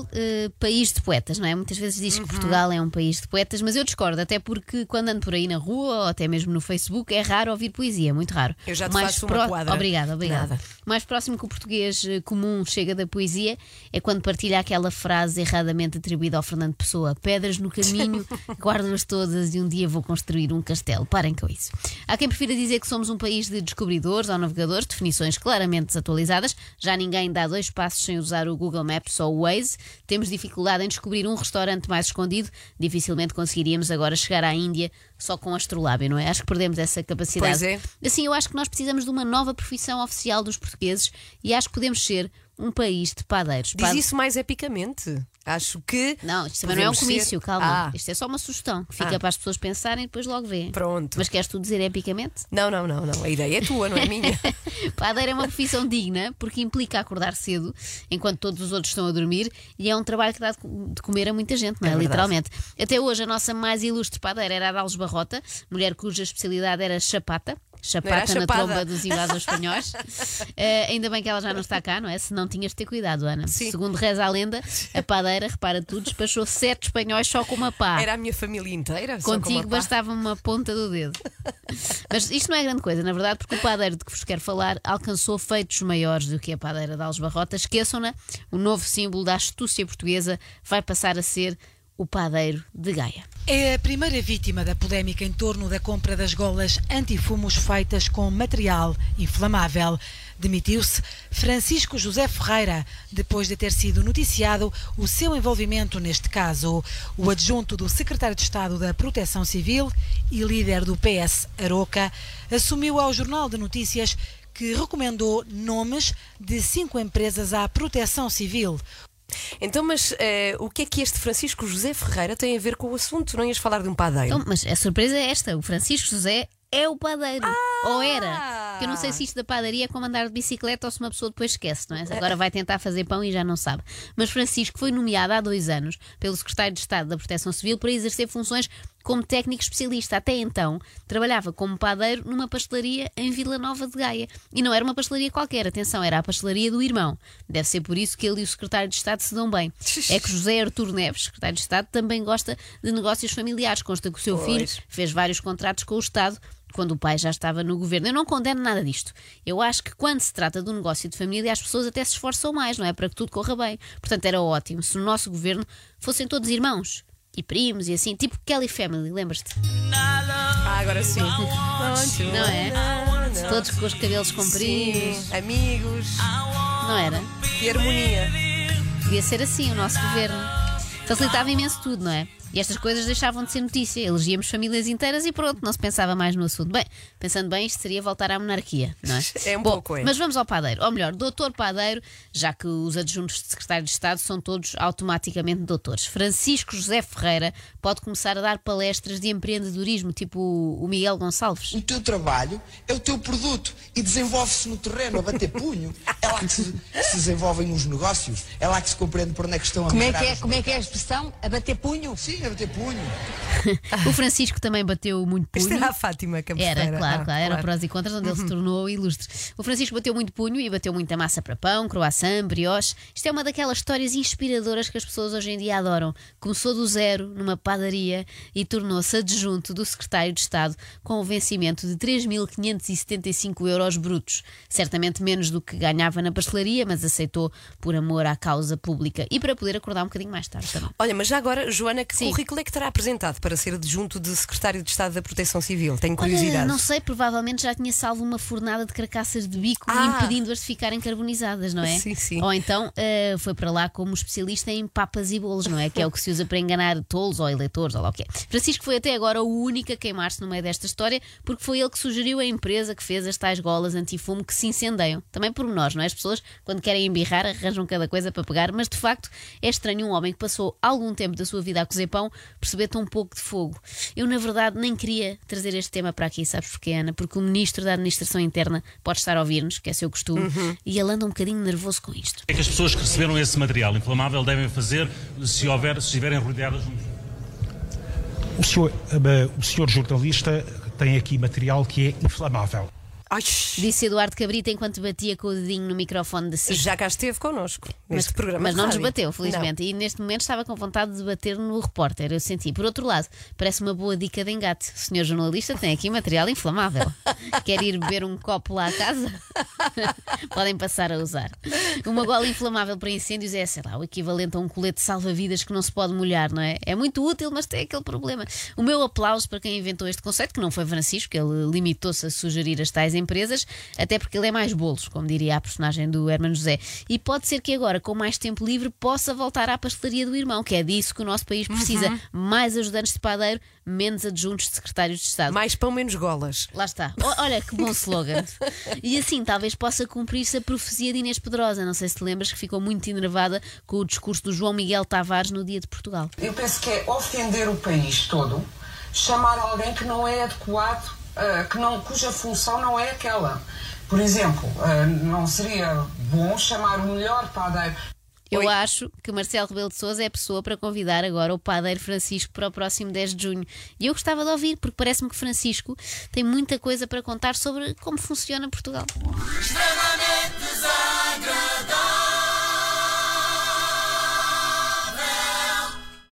Portugal, eh, país de poetas, não é? Muitas vezes diz que Portugal é um país de poetas, mas eu discordo, até porque quando ando por aí na rua ou até mesmo no Facebook é raro ouvir poesia, muito raro. Eu já te Mais faço uma quadra. Obrigada, obrigada. Nada. Mais próximo que o português eh, comum chega da poesia é quando partilha aquela frase erradamente atribuída ao Fernando Pessoa: Pedras no caminho, guardo-as todas e um dia vou construir um castelo. Parem com isso. Há quem prefira dizer que somos um país de descobridores ou navegadores, definições claramente desatualizadas. Já ninguém dá dois passos sem usar o Google Maps ou o Waze. Temos dificuldade em descobrir um restaurante mais escondido. Dificilmente conseguiríamos agora chegar à Índia só com astrolábio, não é? Acho que perdemos essa capacidade. Pois é. Assim, eu acho que nós precisamos de uma nova profissão oficial dos portugueses e acho que podemos ser um país de padeiros. Diz isso mais epicamente. Acho que. Não, isto também não é um comício, ser- calma. Ah, Isto é só uma sugestão que fica Ah. para as pessoas pensarem e depois logo vêem. Pronto. Mas queres tu dizer epicamente? Não, não, não, não. A ideia é tua, não é minha. Padeiro é uma profissão digna porque implica acordar cedo enquanto todos os outros estão a dormir e é um trabalho que dá de co- de comer a muita gente, não é? É. Literalmente. Até hoje a nossa mais ilustre padeira era a Dalves Barrota, mulher cuja especialidade era chapata. Chapata na tromba dos invasores espanhóis. Eh, ainda bem que ela já não está cá, não é? Se não tinhas de ter cuidado, Ana. Sim. Segundo reza a lenda, a padeira, repara tudo, despachou sete espanhóis só com uma pá. Era a minha família inteira. uma Contigo pá. bastava uma ponta do dedo. Mas isto não é grande coisa, na verdade, porque o padeiro de que vos quero falar alcançou feitos maiores do que a padeira de Alves Barrota. Esqueçam-na, o novo símbolo da astúcia portuguesa vai passar a ser o padeiro de Gaia. É a primeira vítima da polémica em torno da compra das golas antifumos feitas com material inflamável. Demitiu-se Francisco José Ferreira, depois de ter sido noticiado o seu envolvimento neste caso. O adjunto do secretário de Estado da Proteção Civil e líder do PS Aroca assumiu ao Jornal de Notícias que recomendou nomes de cinco empresas à Proteção Civil. Então, mas eh, o que é que este Francisco José Ferreira tem a ver com o assunto? Não ias falar de um padeiro? Então, mas a surpresa é esta: o Francisco José é o padeiro. Ou era. Ah! Eu não sei se isto da padaria é como andar de bicicleta ou se uma pessoa depois esquece, não é? Agora vai tentar fazer pão e já não sabe. Mas Francisco foi nomeado há dois anos pelo Secretário de Estado da Proteção Civil para exercer funções como técnico especialista. Até então, trabalhava como padeiro numa pastelaria em Vila Nova de Gaia. E não era uma pastelaria qualquer, atenção, era a pastelaria do irmão. Deve ser por isso que ele e o Secretário de Estado se dão bem. É que José Artur Neves, Secretário de Estado, também gosta de negócios familiares. Consta que o seu filho Pois. fez vários contratos com o Estado quando o pai já estava no governo. Eu não condeno nada disto. Eu acho que quando se trata de um negócio de família, as pessoas até se esforçam mais, não é? Para que tudo corra bem. Portanto, era ótimo se o nosso governo fossem todos irmãos e primos e assim, tipo Kelly Family, lembras-te? Ah, agora sim. Não é? Todos com os cabelos compridos, Sim, amigos não era? e harmonia. Devia ser assim o nosso governo. Facilitava imenso tudo, não é? E estas coisas deixavam de ser notícia. Elegíamos famílias inteiras e pronto, não se pensava mais no assunto. Bem, pensando bem, isto seria voltar à monarquia, não é? É um Bom, pouco, é. Mas vamos ao padeiro. Ou melhor, doutor padeiro, já que os adjuntos de secretário de Estado são todos automaticamente doutores. Francisco José Ferreira pode começar a dar palestras de empreendedorismo, tipo o Miguel Gonçalves. O teu trabalho é o teu produto e desenvolve-se no terreno a bater punho. É lá que se, se desenvolvem os negócios, é lá que se compreende por onde é que estão a Como é que é, como é que é a expressão? A bater punho? Sim, a bater punho. O Francisco também bateu muito punho. Isto era a Fátima Campos Era, claro, Ah, claro, era o prós e contras onde ele se tornou ilustre. O Francisco bateu muito punho e bateu muita massa para pão, croissant, brioche. Isto é uma daquelas histórias inspiradoras que as pessoas hoje em dia adoram. Começou do zero, numa padaria, e tornou-se adjunto do secretário de Estado com o vencimento de 3.575 euros brutos. Certamente menos do que ganhava na pastelaria, mas aceitou por amor à causa pública e para poder acordar um bocadinho mais tarde também. Olha, mas já agora, Joana, que Sim. Currículo é que terá apresentado para ser adjunto de secretário de Estado da Proteção Civil? Tenho Olha, curiosidade. não sei, provavelmente já tinha salvo uma fornada de carcaças de bico Ah. impedindo-as de ficarem carbonizadas, não é? Sim, sim. Ou então eh, foi para lá como especialista em papas e bolos, não é? Que é o que se usa para enganar tolos ou eleitores, ou lá o que é. Francisco foi até agora o único a queimar-se no meio desta história, porque foi ele que sugeriu a empresa que fez as tais golas antifumo que se incendeiam. Também por nós, não é? As pessoas, quando querem embirrar, arranjam cada coisa para pegar, mas de facto é estranho um homem que passou algum tempo da sua vida a cozer pão perceber tão pouco de fogo. Eu, na verdade, nem queria trazer este tema para aqui, sabes porquê, Ana? Porque o Ministro da Administração Interna pode estar a ouvir-nos, que é seu costume, e ele anda um bocadinho nervoso com isto. O que é que as pessoas que receberam esse material inflamável devem fazer se, houver, se estiverem rodeadas de um O senhor, eh, o senhor jornalista tem aqui material que é inflamável. Ai, Disse Eduardo Cabrita enquanto batia com o dedinho no microfone de si. já cá esteve connosco neste programa. Mas não nos bateu, felizmente. E neste momento estava com vontade de bater no repórter. Eu senti. Por outro lado, parece uma boa dica de engate. O senhor jornalista tem aqui material inflamável. Quer ir beber um copo lá à casa? Podem passar a usar. Uma gola inflamável para incêndios é, sei lá, o equivalente a um colete salva-vidas que não se pode molhar, não é? É muito útil, mas tem aquele problema. O meu aplauso para quem inventou este conceito, que não foi Francisco, ele limitou-se a sugerir as tais empresas, até porque ele é mais bolos, como diria a personagem do Hermano José. E pode ser que agora, com mais tempo livre, possa voltar à pastelaria do irmão, que é disso que o nosso país precisa. Mais ajudantes de padeiro, menos adjuntos de secretários de Estado. Mais pão, menos golas. Lá está. O- Olha que bom slogan. E assim talvez possa cumprir-se a profecia de Inês Pedrosa. Não sei se te lembras que ficou muito enervada com o discurso do João Miguel Tavares no Dia de Portugal. Eu penso que é ofender o país todo, chamar alguém que não é adequado, ah, que não, cuja função não é aquela. Por exemplo, ah, não seria bom chamar o melhor padeiro Eu acho que Marcelo Rebelo de Sousa é a pessoa para convidar agora o padeiro Francisco para o próximo 10 de junho. E eu gostava de ouvir, porque parece-me que Francisco tem muita coisa para contar sobre como funciona Portugal. Extrema